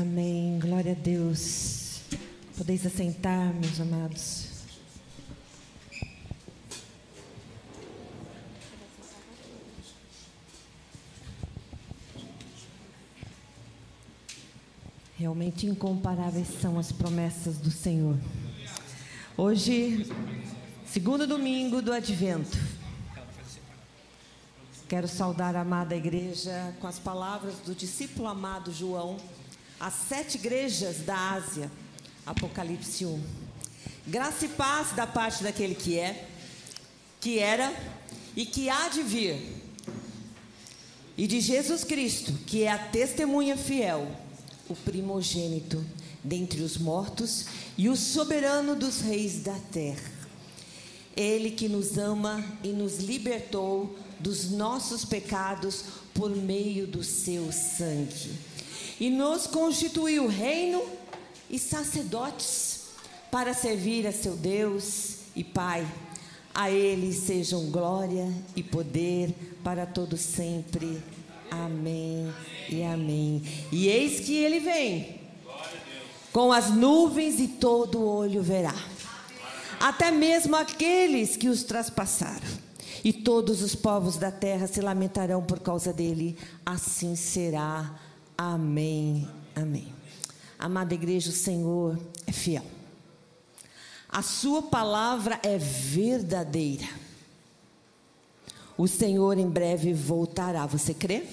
Amém. Glória a Deus. Podeis assentar, meus amados. Realmente incomparáveis são as promessas do Senhor. Hoje, segundo domingo do Advento. Quero saudar a amada igreja com as palavras do discípulo amado João, às sete igrejas da Ásia, Apocalipse 1. Graça e paz da parte daquele que é, que era e que há de vir, e de Jesus Cristo, que é a testemunha fiel, o primogênito dentre os mortos e o soberano dos reis da terra. Ele que nos ama e nos libertou dos nossos pecados por meio do seu sangue. E nos constituiu reino e sacerdotes para servir a seu Deus e Pai. A Ele sejam glória e poder para todo sempre. Amém e amém. E eis que ele vem com as nuvens e todo olho verá. Até mesmo aqueles que os traspassaram. E todos os povos da terra se lamentarão por causa dele. Assim será. Amém. Amém. Amada igreja, o Senhor é fiel. A sua palavra é verdadeira. O Senhor em breve voltará. Você crê?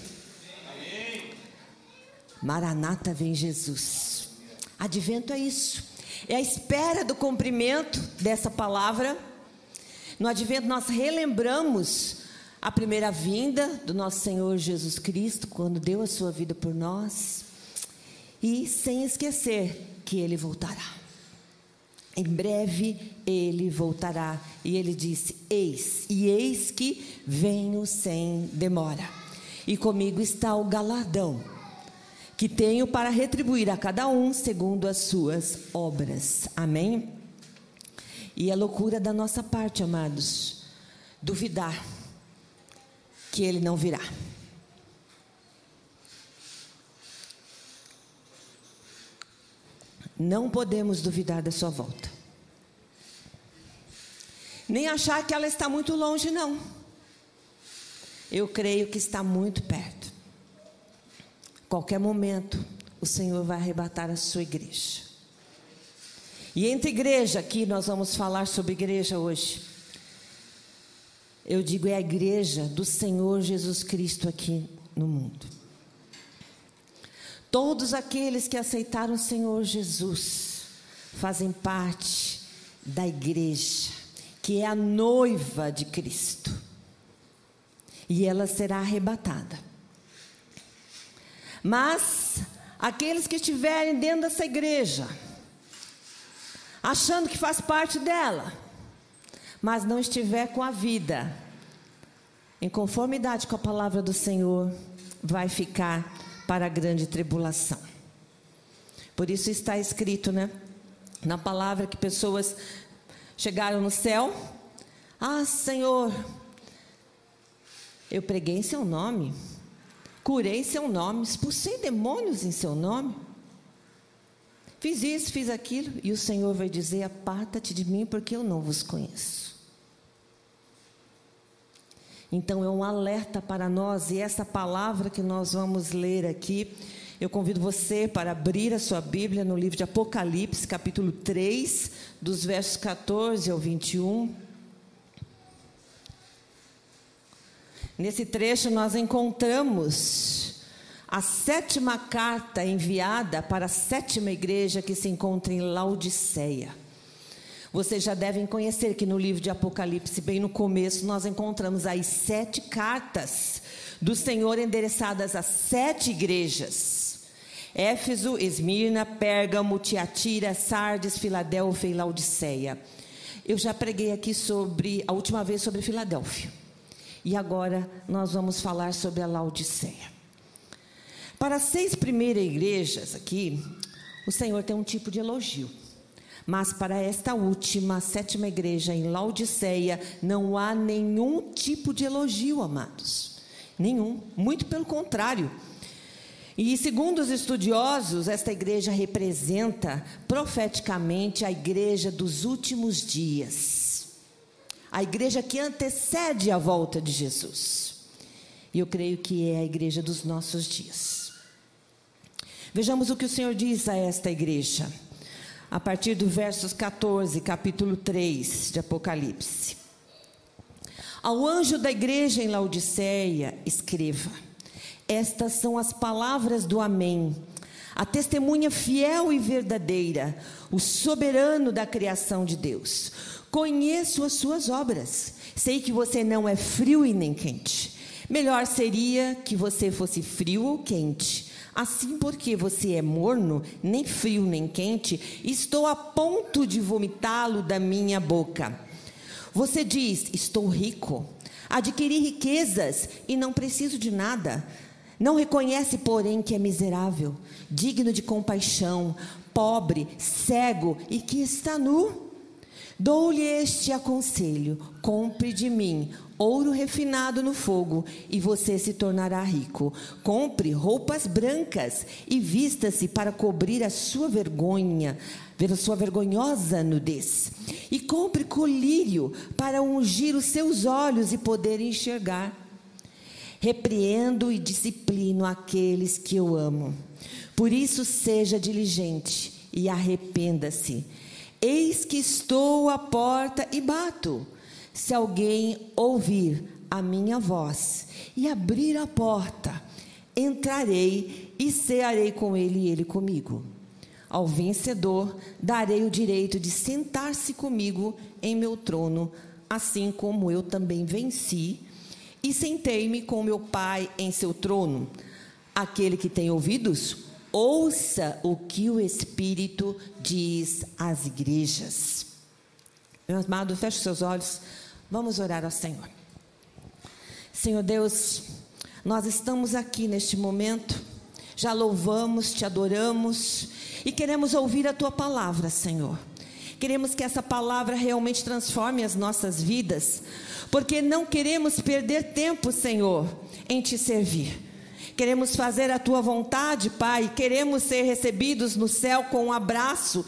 Maranata vem Jesus. Advento é isso. É a espera do cumprimento dessa palavra. No advento nós relembramos a primeira vinda do nosso Senhor Jesus Cristo, quando deu a sua vida por nós. E sem esquecer que ele voltará. Em breve ele voltará. E ele disse: Eis, e eis que venho sem demora. E comigo está o galardão que tenho para retribuir a cada um segundo as suas obras. Amém? E é loucura da nossa parte, amados, duvidar que ele não virá. Não podemos duvidar da sua volta. Nem achar que ela está muito longe, não. Eu creio que está muito perto. Qualquer momento, o Senhor vai arrebatar a sua igreja. E entre igreja, aqui nós vamos falar sobre igreja hoje. Eu digo, é a igreja do Senhor Jesus Cristo aqui no mundo. Todos aqueles que aceitaram o Senhor Jesus fazem parte da igreja, que é a noiva de Cristo. E ela será arrebatada. Mas aqueles que estiverem dentro dessa igreja, achando que faz parte dela, mas não estiver com a vida em conformidade com a palavra do Senhor, vai ficar para a grande tribulação. Por isso está escrito, né? Na palavra que pessoas chegaram no céu. Ah, Senhor, eu preguei em seu nome curei seu nome, expulsei demônios em seu nome. Fiz isso, fiz aquilo, e o Senhor vai dizer: Aparta-te de mim, porque eu não vos conheço. Então é um alerta para nós, e essa palavra que nós vamos ler aqui, eu convido você para abrir a sua Bíblia no livro de Apocalipse, capítulo 3, dos versos 14 ao 21. Nesse trecho, nós encontramos a sétima carta enviada para a sétima igreja que se encontra em Laodiceia. Vocês já devem conhecer que no livro de Apocalipse, bem no começo, nós encontramos aí sete cartas do Senhor endereçadas a sete igrejas: Éfeso, Esmirna, Pérgamo, Tiatira, Sardes, Filadélfia e Laodiceia. Eu já preguei aqui sobre, a última vez sobre Filadélfia. E agora nós vamos falar sobre a Laodiceia. Para as seis primeiras igrejas aqui, o Senhor tem um tipo de elogio. Mas para esta última, sétima igreja em Laodiceia, não há nenhum tipo de elogio, amados. Nenhum. Muito pelo contrário. E segundo os estudiosos, esta igreja representa profeticamente a igreja dos últimos dias. A igreja que antecede a volta de Jesus. E eu creio que é a igreja dos nossos dias. Vejamos o que o Senhor diz a esta igreja, a partir do versos 14, capítulo 3 de Apocalipse. Ao anjo da igreja em Laodiceia, escreva: Estas são as palavras do Amém, a testemunha fiel e verdadeira, o soberano da criação de Deus. Conheço as suas obras, sei que você não é frio e nem quente. Melhor seria que você fosse frio ou quente. Assim, porque você é morno, nem frio nem quente, estou a ponto de vomitá-lo da minha boca. Você diz: Estou rico, adquiri riquezas e não preciso de nada. Não reconhece, porém, que é miserável, digno de compaixão, pobre, cego e que está nu. Dou-lhe este aconselho: compre de mim ouro refinado no fogo, e você se tornará rico. Compre roupas brancas e vista-se para cobrir a sua vergonha, ver a sua vergonhosa nudez. E compre colírio para ungir os seus olhos e poder enxergar. Repreendo e disciplino aqueles que eu amo. Por isso, seja diligente e arrependa-se. Eis que estou à porta e bato. Se alguém ouvir a minha voz e abrir a porta, entrarei e cearei com ele e ele comigo. Ao vencedor darei o direito de sentar-se comigo em meu trono, assim como eu também venci e sentei-me com meu Pai em seu trono. Aquele que tem ouvidos, ouça o que o Espírito diz às igrejas. Meu amado, feche seus olhos, vamos orar ao Senhor. Senhor Deus, nós estamos aqui neste momento, já louvamos, te adoramos e queremos ouvir a tua palavra, Senhor. Queremos que essa palavra realmente transforme as nossas vidas, porque não queremos perder tempo, Senhor, em te servir. Queremos fazer a tua vontade, Pai. Queremos ser recebidos no céu com um abraço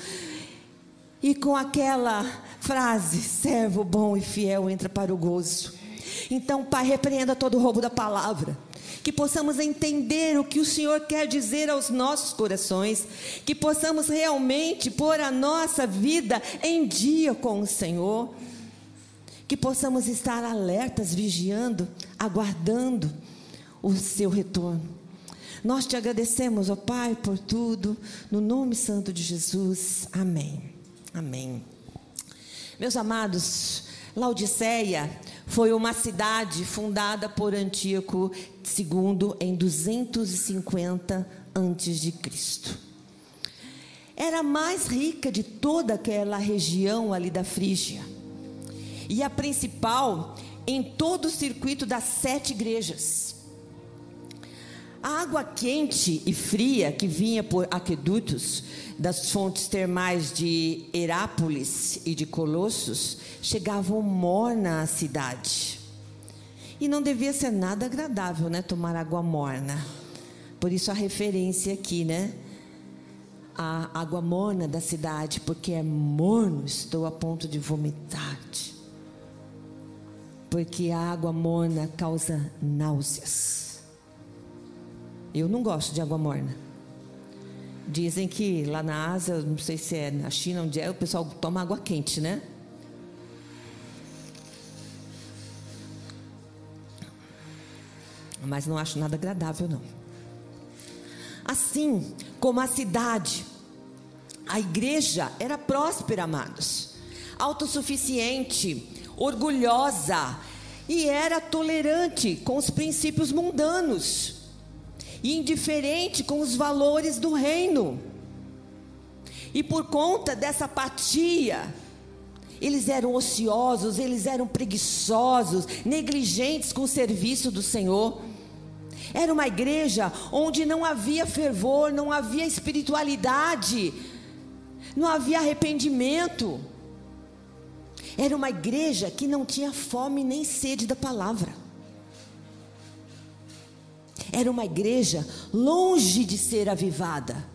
e com aquela frase: servo bom e fiel entra para o gozo. Então, Pai, repreenda todo o roubo da palavra que possamos entender o que o Senhor quer dizer aos nossos corações, que possamos realmente pôr a nossa vida em dia com o Senhor, que possamos estar alertas, vigiando, aguardando o seu retorno. Nós te agradecemos, ó Pai, por tudo, no nome santo de Jesus. Amém. Amém. Meus amados, Laodiceia foi uma cidade fundada por Antíoco II em 250 antes de Cristo. Era a mais rica de toda aquela região ali da Frígia. E a principal em todo o circuito das sete igrejas. A água quente e fria que vinha por aquedutos das fontes termais de Herápolis e de Colossos chegavam morna à cidade. E não devia ser nada agradável, né, tomar água morna. Por isso a referência aqui, né? A água morna da cidade, porque é morno, estou a ponto de vomitar-te. Porque a água morna causa náuseas. Eu não gosto de água morna. Dizem que lá na Ásia, não sei se é na China, onde é, o pessoal toma água quente, né? Mas não acho nada agradável, não. Assim como a cidade, a igreja era próspera, amados, autossuficiente, orgulhosa e era tolerante com os princípios mundanos e indiferente com os valores do reino. E por conta dessa apatia, eles eram ociosos, eles eram preguiçosos, negligentes com o serviço do Senhor. Era uma igreja onde não havia fervor, não havia espiritualidade, não havia arrependimento. Era uma igreja que não tinha fome nem sede da palavra. Era uma igreja longe de ser avivada.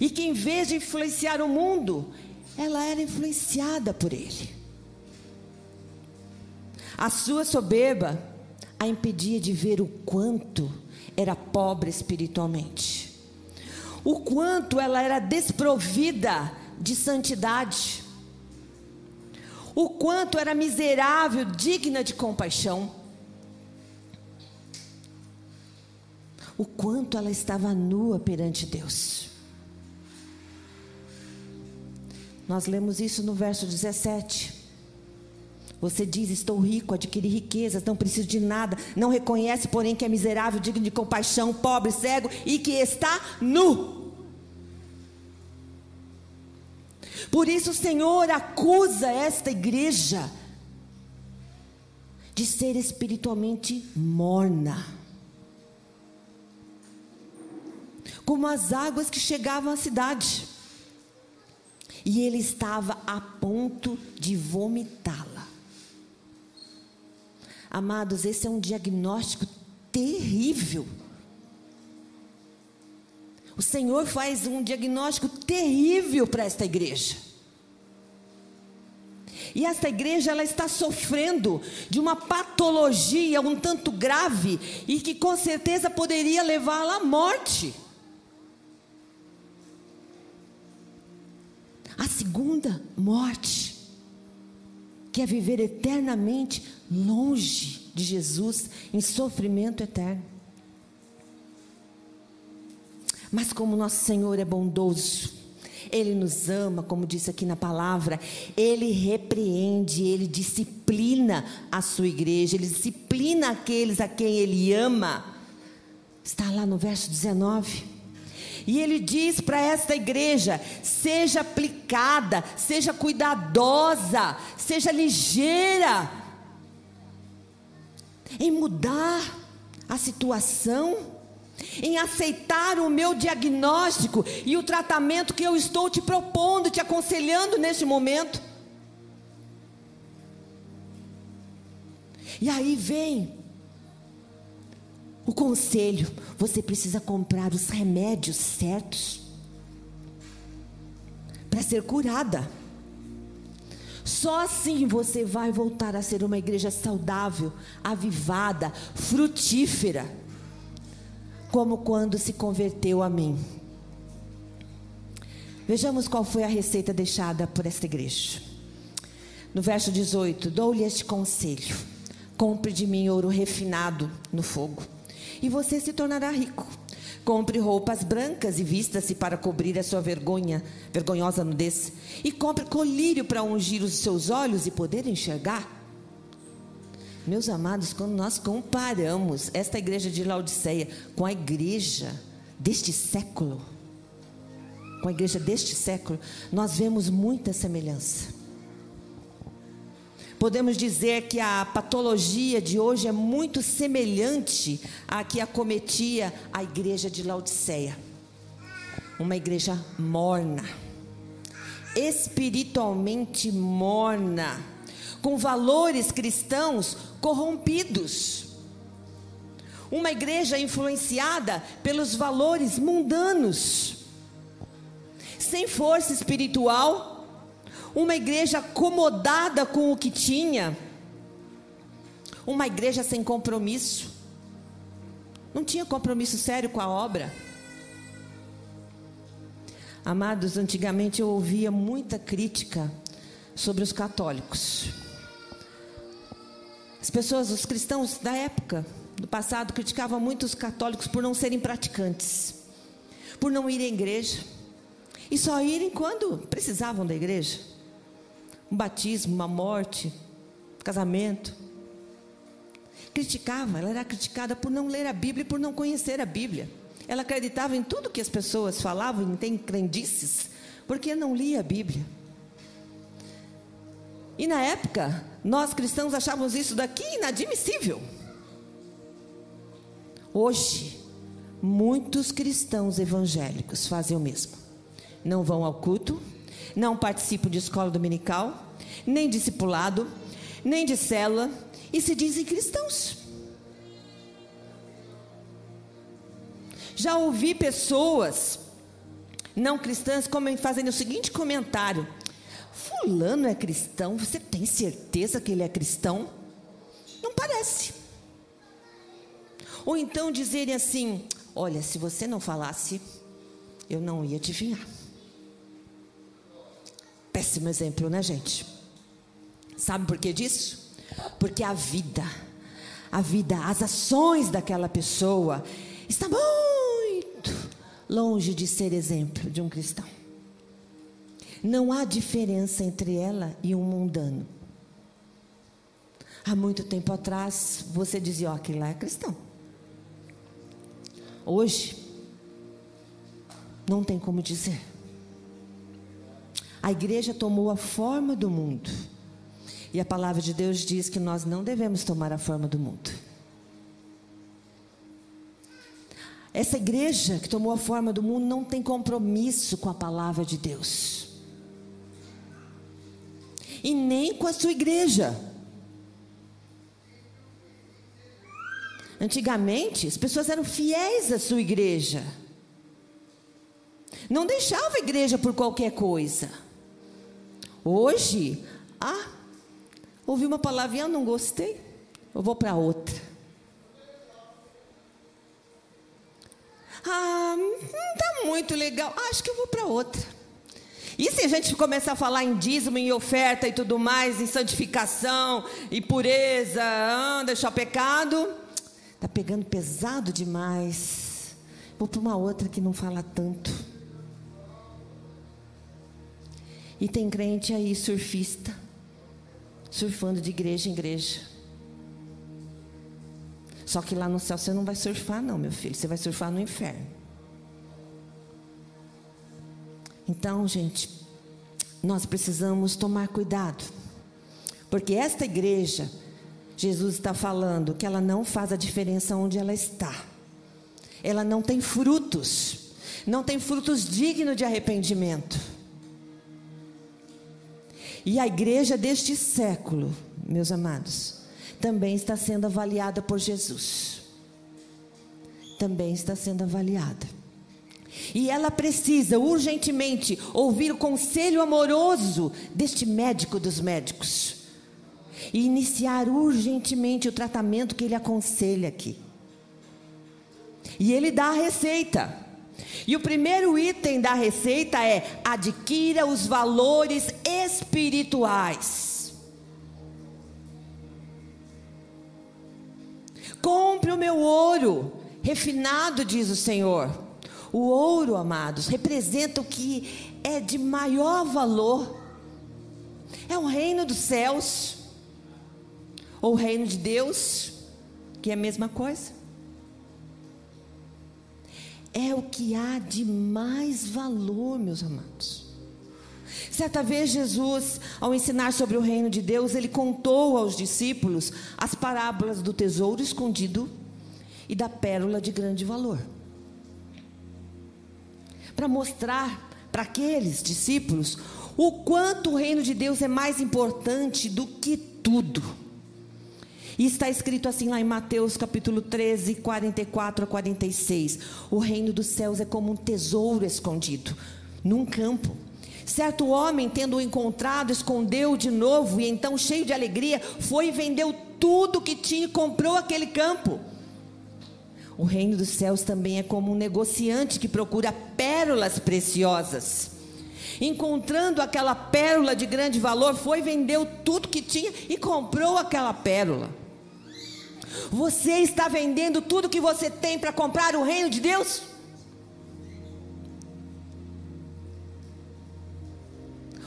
E que em vez de influenciar o mundo, ela era influenciada por ele. A sua soberba a impedia de ver o quanto era pobre espiritualmente, o quanto ela era desprovida de santidade, o quanto era miserável, digna de compaixão, o quanto ela estava nua perante Deus. Nós lemos isso no verso 17. Você diz: Estou rico, adquiri riquezas, não preciso de nada. Não reconhece, porém, que é miserável, digno de compaixão, pobre, cego e que está nu. Por isso o Senhor acusa esta igreja de ser espiritualmente morna. Como as águas que chegavam à cidade. E ele estava a ponto de vomitá-la. Amados, esse é um diagnóstico terrível. O Senhor faz um diagnóstico terrível para esta igreja. E esta igreja ela está sofrendo de uma patologia um tanto grave e que com certeza poderia levá-la à morte. A segunda morte, que é viver eternamente longe de Jesus, em sofrimento eterno. Mas como nosso Senhor é bondoso, Ele nos ama, como disse aqui na palavra, Ele repreende, Ele disciplina a sua igreja, Ele disciplina aqueles a quem Ele ama. Está lá no verso 19. E ele diz para esta igreja: seja aplicada, seja cuidadosa, seja ligeira em mudar a situação, em aceitar o meu diagnóstico e o tratamento que eu estou te propondo, te aconselhando neste momento. E aí vem o conselho: você precisa comprar os remédios certos para ser curada. Só assim você vai voltar a ser uma igreja saudável, avivada, frutífera, como quando se converteu a mim. Vejamos qual foi a receita deixada por esta igreja. No verso 18: Dou-lhe este conselho: compre de mim ouro refinado no fogo e você se tornará rico. Compre roupas brancas e vista-se para cobrir a sua vergonha, vergonhosa nudez. E compre colírio para ungir os seus olhos e poder enxergar. Meus amados, quando nós comparamos esta igreja de Laodiceia com a igreja deste século, com a igreja deste século, nós vemos muita semelhança. Podemos dizer que a patologia de hoje é muito semelhante à que acometia a igreja de Laodiceia. Uma igreja morna, espiritualmente morna, com valores cristãos corrompidos. Uma igreja influenciada pelos valores mundanos, sem força espiritual uma igreja acomodada com o que tinha, uma igreja sem compromisso, não tinha compromisso sério com a obra. Amados, antigamente eu ouvia muita crítica sobre os católicos. As pessoas, os cristãos da época, do passado, criticavam muito os católicos por não serem praticantes, por não irem à igreja, e só irem quando precisavam da igreja um batismo, uma morte, casamento. Criticava, ela era criticada por não ler a Bíblia e por não conhecer a Bíblia. Ela acreditava em tudo que as pessoas falavam, em crendices, porque não lia a Bíblia. E na época, nós cristãos achávamos isso daqui inadmissível. Hoje, muitos cristãos evangélicos fazem o mesmo. Não vão ao culto, não participam de escola dominical, nem discipulado, nem de célula, e se dizem cristãos. Já ouvi pessoas não cristãs fazendo o seguinte comentário: Fulano é cristão, você tem certeza que ele é cristão? Não parece. Ou então dizerem assim: Olha, se você não falasse, eu não ia adivinhar. Péssimo exemplo, né, gente? Sabe por que disso? Porque a vida, a vida, as ações daquela pessoa está muito longe de ser exemplo de um cristão. Não há diferença entre ela e um mundano. Há muito tempo atrás, você dizia, ó, oh, aquele lá é cristão. Hoje, não tem como dizer. A igreja tomou a forma do mundo. E a palavra de Deus diz que nós não devemos tomar a forma do mundo. Essa igreja que tomou a forma do mundo não tem compromisso com a palavra de Deus. E nem com a sua igreja. Antigamente, as pessoas eram fiéis à sua igreja. Não deixava a igreja por qualquer coisa. Hoje, ah, ouvi uma palavrinha, não gostei, eu vou para outra. Ah, não está muito legal. Acho que eu vou para outra. E se a gente começar a falar em dízimo, em oferta e tudo mais, em santificação e pureza, ah, deixar pecado, está pegando pesado demais. Vou para uma outra que não fala tanto. E tem crente aí, surfista, surfando de igreja em igreja. Só que lá no céu você não vai surfar, não, meu filho. Você vai surfar no inferno. Então, gente, nós precisamos tomar cuidado. Porque esta igreja, Jesus está falando que ela não faz a diferença onde ela está. Ela não tem frutos. Não tem frutos dignos de arrependimento. E a igreja deste século, meus amados, também está sendo avaliada por Jesus. Também está sendo avaliada. E ela precisa urgentemente ouvir o conselho amoroso deste médico dos médicos. E iniciar urgentemente o tratamento que ele aconselha aqui. E ele dá a receita. E o primeiro item da receita é: adquira os valores espirituais. Compre o meu ouro, refinado, diz o Senhor. O ouro, amados, representa o que é de maior valor. É o reino dos céus, ou o reino de Deus, que é a mesma coisa. É o que há de mais valor, meus amados. Certa vez Jesus, ao ensinar sobre o reino de Deus, ele contou aos discípulos as parábolas do tesouro escondido e da pérola de grande valor. Para mostrar para aqueles discípulos o quanto o reino de Deus é mais importante do que tudo. E está escrito assim lá em Mateus capítulo 13, 44 a 46. O reino dos céus é como um tesouro escondido num campo Certo homem, tendo-o encontrado, escondeu de novo e então, cheio de alegria, foi e vendeu tudo que tinha e comprou aquele campo. O reino dos céus também é como um negociante que procura pérolas preciosas. Encontrando aquela pérola de grande valor, foi, vendeu tudo que tinha e comprou aquela pérola. Você está vendendo tudo que você tem para comprar o reino de Deus?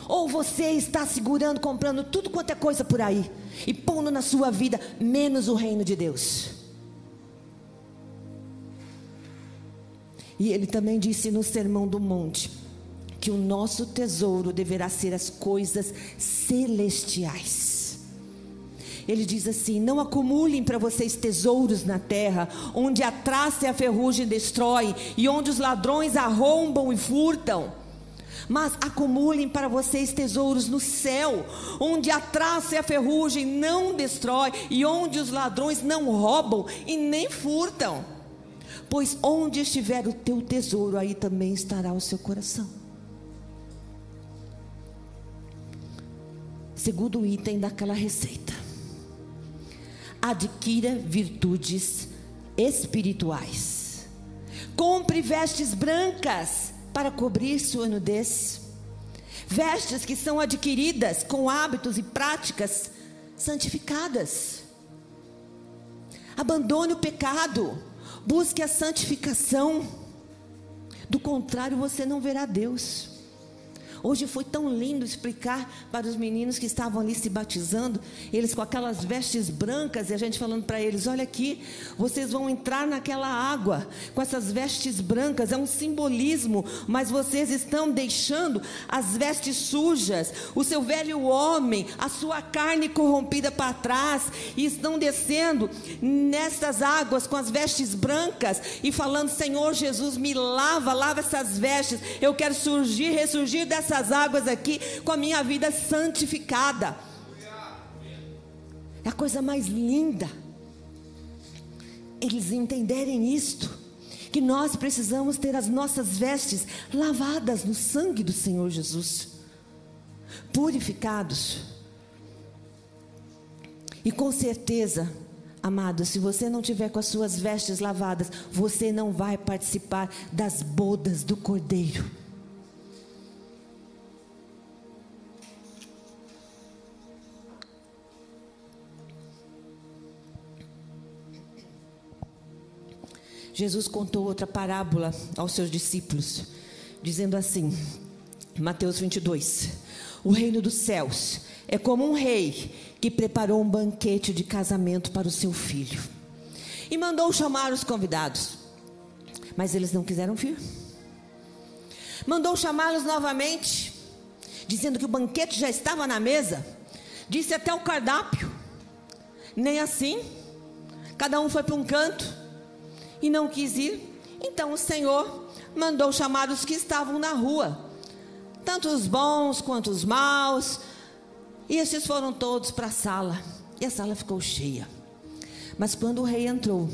Ou você está segurando, comprando tudo quanto é coisa por aí e pondo na sua vida menos o reino de Deus? E ele também disse no Sermão do Monte que o nosso tesouro deverá ser as coisas celestiais. Ele diz assim: Não acumulem para vocês tesouros na terra, onde a traça e a ferrugem destrói, e onde os ladrões arrombam e furtam mas acumulem para vocês tesouros no céu, onde a traça e a ferrugem não destrói e onde os ladrões não roubam e nem furtam. pois onde estiver o teu tesouro, aí também estará o seu coração. Segundo item daquela receita. Adquira virtudes espirituais. Compre vestes brancas para cobrir sua nudez. Vestes que são adquiridas com hábitos e práticas santificadas. Abandone o pecado, busque a santificação. Do contrário, você não verá Deus. Hoje foi tão lindo explicar para os meninos que estavam ali se batizando, eles com aquelas vestes brancas e a gente falando para eles: olha aqui, vocês vão entrar naquela água com essas vestes brancas, é um simbolismo, mas vocês estão deixando as vestes sujas, o seu velho homem, a sua carne corrompida para trás e estão descendo nestas águas com as vestes brancas e falando: Senhor Jesus, me lava, lava essas vestes, eu quero surgir, ressurgir dessa essas águas aqui com a minha vida santificada. É a coisa mais linda. Eles entenderem isto, que nós precisamos ter as nossas vestes lavadas no sangue do Senhor Jesus, purificados. E com certeza, amado, se você não tiver com as suas vestes lavadas, você não vai participar das bodas do Cordeiro. Jesus contou outra parábola aos seus discípulos, dizendo assim, Mateus 22: O reino dos céus é como um rei que preparou um banquete de casamento para o seu filho e mandou chamar os convidados, mas eles não quiseram vir. Mandou chamá-los novamente, dizendo que o banquete já estava na mesa, disse até o cardápio. Nem assim, cada um foi para um canto e não quis ir. Então o Senhor mandou chamar os que estavam na rua, tanto os bons quanto os maus, e esses foram todos para a sala, e a sala ficou cheia. Mas quando o rei entrou,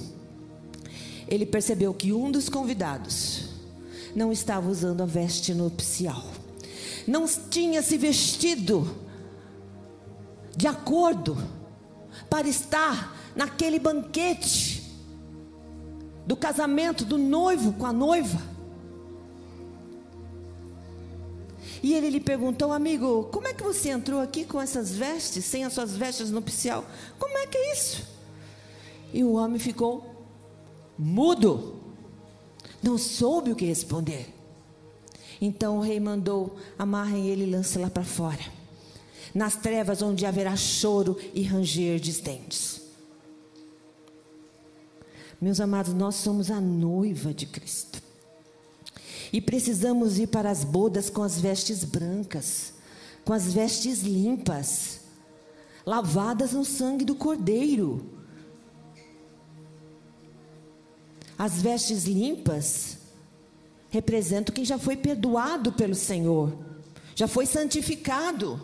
ele percebeu que um dos convidados não estava usando a veste nupcial, não tinha se vestido de acordo para estar naquele banquete do casamento do noivo com a noiva. E ele lhe perguntou, amigo, como é que você entrou aqui com essas vestes, sem as suas vestes nupcial? Como é que é isso? E o homem ficou mudo, não soube o que responder. Então o rei mandou: amarrem ele e lance lá para fora, nas trevas onde haverá choro e ranger de dentes. Meus amados, nós somos a noiva de Cristo. E precisamos ir para as bodas com as vestes brancas, com as vestes limpas, lavadas no sangue do Cordeiro. As vestes limpas representam quem já foi perdoado pelo Senhor, já foi santificado,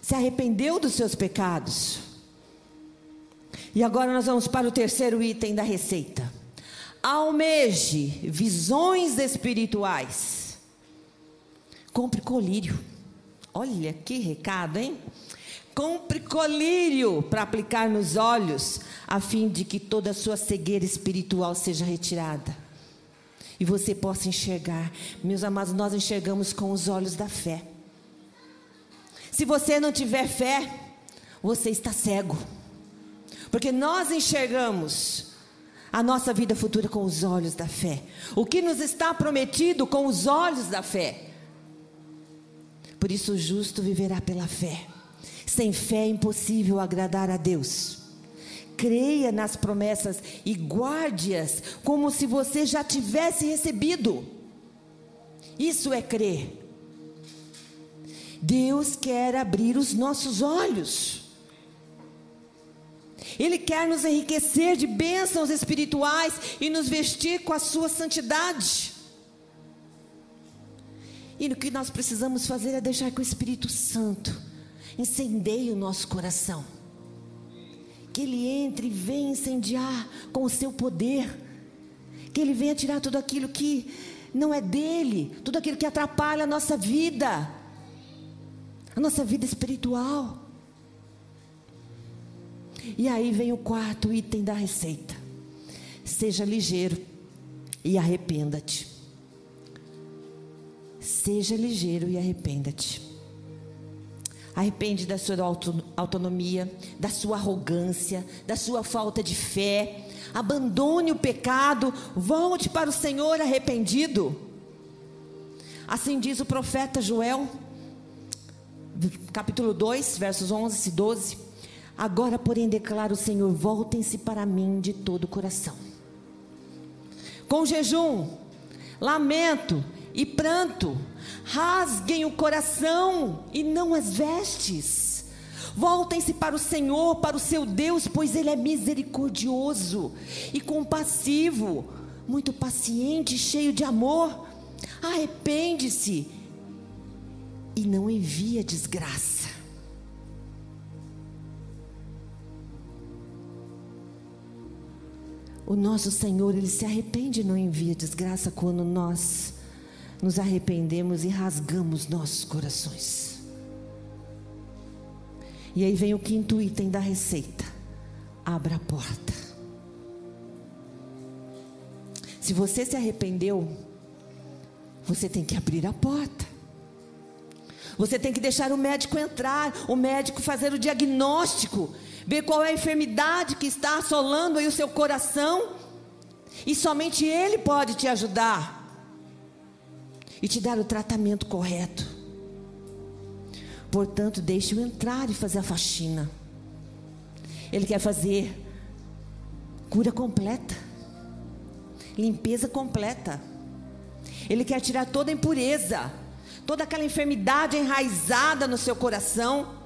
se arrependeu dos seus pecados. E agora nós vamos para o terceiro item da receita. Almeje visões espirituais. Compre colírio. Olha que recado, hein? Compre colírio para aplicar nos olhos, a fim de que toda a sua cegueira espiritual seja retirada. E você possa enxergar. Meus amados, nós enxergamos com os olhos da fé. Se você não tiver fé, você está cego. Porque nós enxergamos a nossa vida futura com os olhos da fé. O que nos está prometido com os olhos da fé. Por isso o justo viverá pela fé. Sem fé é impossível agradar a Deus. Creia nas promessas e guarde-as como se você já tivesse recebido. Isso é crer. Deus quer abrir os nossos olhos. Ele quer nos enriquecer de bênçãos espirituais e nos vestir com a sua santidade. E o que nós precisamos fazer é deixar que o Espírito Santo incendeie o nosso coração. Que ele entre e venha incendiar com o seu poder. Que Ele venha tirar tudo aquilo que não é dele, tudo aquilo que atrapalha a nossa vida, a nossa vida espiritual. E aí vem o quarto item da receita: seja ligeiro e arrependa-te. Seja ligeiro e arrependa-te. Arrepende da sua autonomia, da sua arrogância, da sua falta de fé. Abandone o pecado, volte para o Senhor arrependido. Assim diz o profeta Joel, capítulo 2, versos 11 e 12. Agora, porém, declara o Senhor: voltem-se para mim de todo o coração. Com jejum, lamento e pranto, rasguem o coração e não as vestes. Voltem-se para o Senhor, para o seu Deus, pois Ele é misericordioso e compassivo, muito paciente cheio de amor. Arrepende-se e não envia desgraça. O nosso Senhor, Ele se arrepende e não envia desgraça quando nós nos arrependemos e rasgamos nossos corações. E aí vem o quinto item da receita: abra a porta. Se você se arrependeu, você tem que abrir a porta. Você tem que deixar o médico entrar, o médico fazer o diagnóstico ver qual é a enfermidade que está assolando aí o seu coração, e somente Ele pode te ajudar e te dar o tratamento correto. Portanto, deixe-o entrar e fazer a faxina. Ele quer fazer cura completa, limpeza completa. Ele quer tirar toda a impureza, toda aquela enfermidade enraizada no seu coração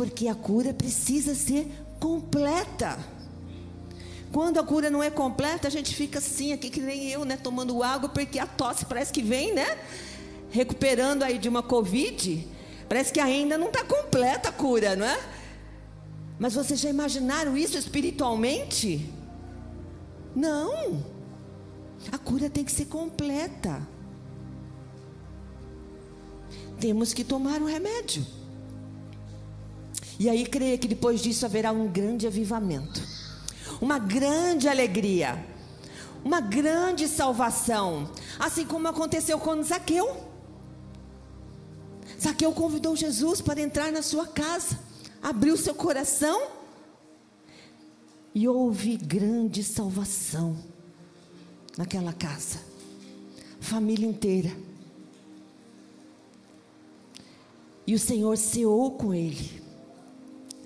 porque a cura precisa ser completa. Quando a cura não é completa, a gente fica assim, aqui que nem eu, né? Tomando água, porque a tosse parece que vem, né? Recuperando aí de uma Covid. Parece que ainda não está completa a cura, não é? Mas vocês já imaginaram isso espiritualmente? Não. A cura tem que ser completa. Temos que tomar o remédio. E aí creia que depois disso haverá um grande avivamento, uma grande alegria, uma grande salvação, assim como aconteceu com Zaqueu. Zaqueu convidou Jesus para entrar na sua casa, abriu seu coração e houve grande salvação naquela casa, família inteira. E o Senhor ceou com ele.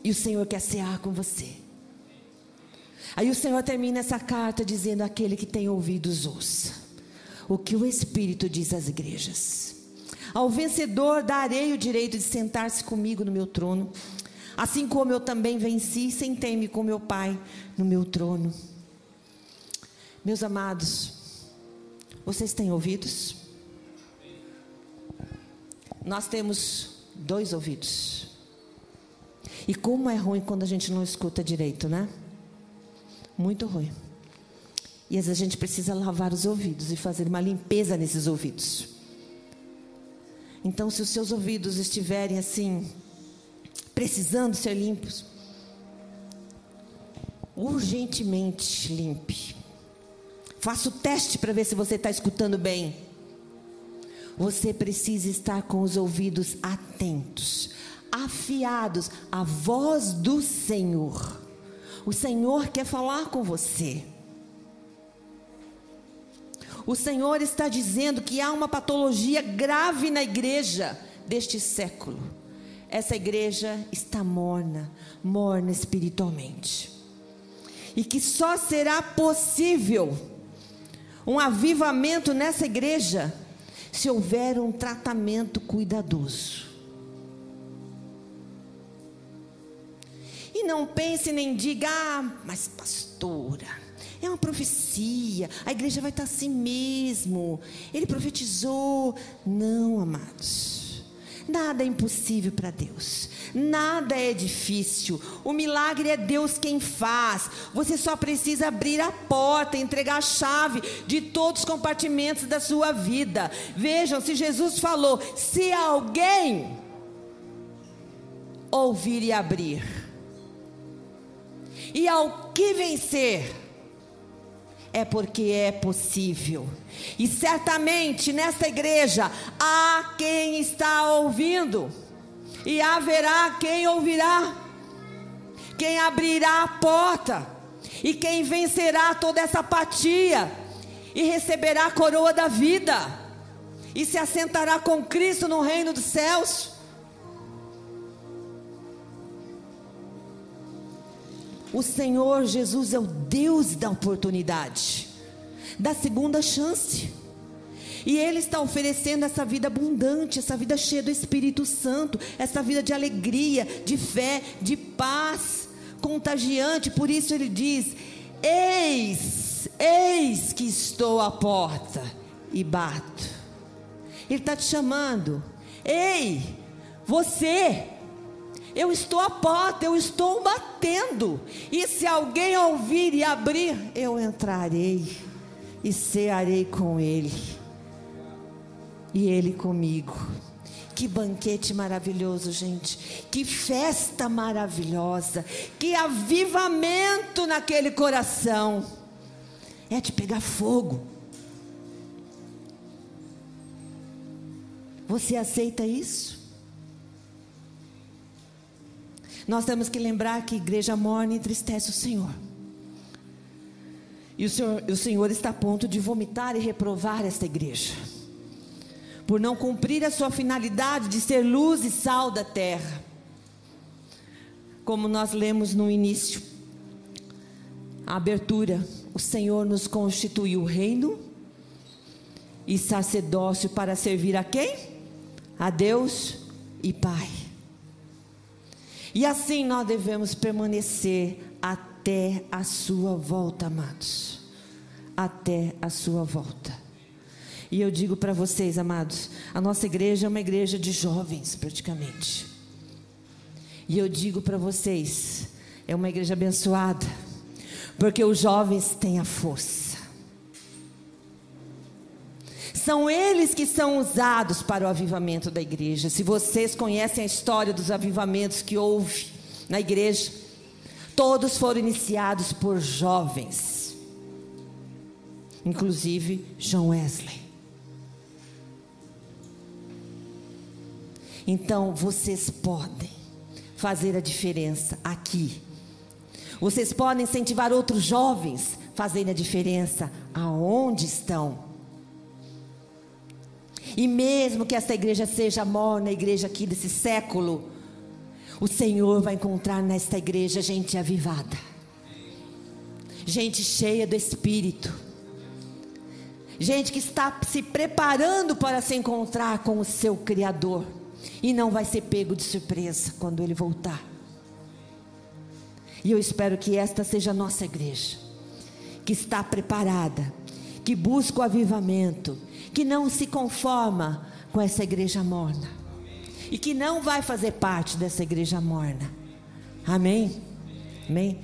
E o Senhor quer cear com você. Aí o Senhor termina essa carta dizendo: aquele que tem ouvidos, ouça. O que o Espírito diz às igrejas. Ao vencedor darei o direito de sentar-se comigo no meu trono, assim como eu também venci, sentei-me com meu Pai no meu trono. Meus amados, vocês têm ouvidos? Nós temos dois ouvidos. E como é ruim quando a gente não escuta direito, né? Muito ruim. E às vezes a gente precisa lavar os ouvidos e fazer uma limpeza nesses ouvidos. Então, se os seus ouvidos estiverem assim, precisando ser limpos, urgentemente limpe. Faça o teste para ver se você está escutando bem. Você precisa estar com os ouvidos atentos afiados à voz do Senhor. O Senhor quer falar com você. O Senhor está dizendo que há uma patologia grave na igreja deste século. Essa igreja está morna, morna espiritualmente. E que só será possível um avivamento nessa igreja se houver um tratamento cuidadoso. Não pense nem diga, ah, mas pastora, é uma profecia, a igreja vai estar assim mesmo. Ele profetizou. Não, amados. Nada é impossível para Deus. Nada é difícil. O milagre é Deus quem faz. Você só precisa abrir a porta, entregar a chave de todos os compartimentos da sua vida. Vejam, se Jesus falou: se alguém ouvir e abrir, e ao que vencer, é porque é possível. E certamente nesta igreja há quem está ouvindo, e haverá quem ouvirá, quem abrirá a porta, e quem vencerá toda essa apatia, e receberá a coroa da vida, e se assentará com Cristo no reino dos céus. O Senhor Jesus é o Deus da oportunidade, da segunda chance. E Ele está oferecendo essa vida abundante, essa vida cheia do Espírito Santo, essa vida de alegria, de fé, de paz, contagiante. Por isso Ele diz: Eis, eis que estou à porta e bato. Ele está te chamando. Ei, você eu estou à porta, eu estou batendo. E se alguém ouvir e abrir, eu entrarei e cearei com ele. E ele comigo. Que banquete maravilhoso, gente. Que festa maravilhosa. Que avivamento naquele coração. É de pegar fogo. Você aceita isso? Nós temos que lembrar que igreja morna entristece o Senhor. E o Senhor, o Senhor está a ponto de vomitar e reprovar esta igreja. Por não cumprir a sua finalidade de ser luz e sal da terra. Como nós lemos no início, a abertura, o Senhor nos constituiu reino e sacerdócio para servir a quem? A Deus e Pai. E assim nós devemos permanecer até a sua volta, amados. Até a sua volta. E eu digo para vocês, amados, a nossa igreja é uma igreja de jovens, praticamente. E eu digo para vocês, é uma igreja abençoada, porque os jovens têm a força são eles que são usados para o avivamento da igreja. Se vocês conhecem a história dos avivamentos que houve na igreja, todos foram iniciados por jovens, inclusive John Wesley. Então vocês podem fazer a diferença aqui. Vocês podem incentivar outros jovens a fazerem a diferença aonde estão. E mesmo que essa igreja seja a morna igreja aqui desse século, o Senhor vai encontrar nesta igreja gente avivada, gente cheia do Espírito, gente que está se preparando para se encontrar com o seu Criador. E não vai ser pego de surpresa quando ele voltar. E eu espero que esta seja a nossa igreja, que está preparada, que busca o avivamento que não se conforma com essa igreja morna e que não vai fazer parte dessa igreja morna. Amém? Amém?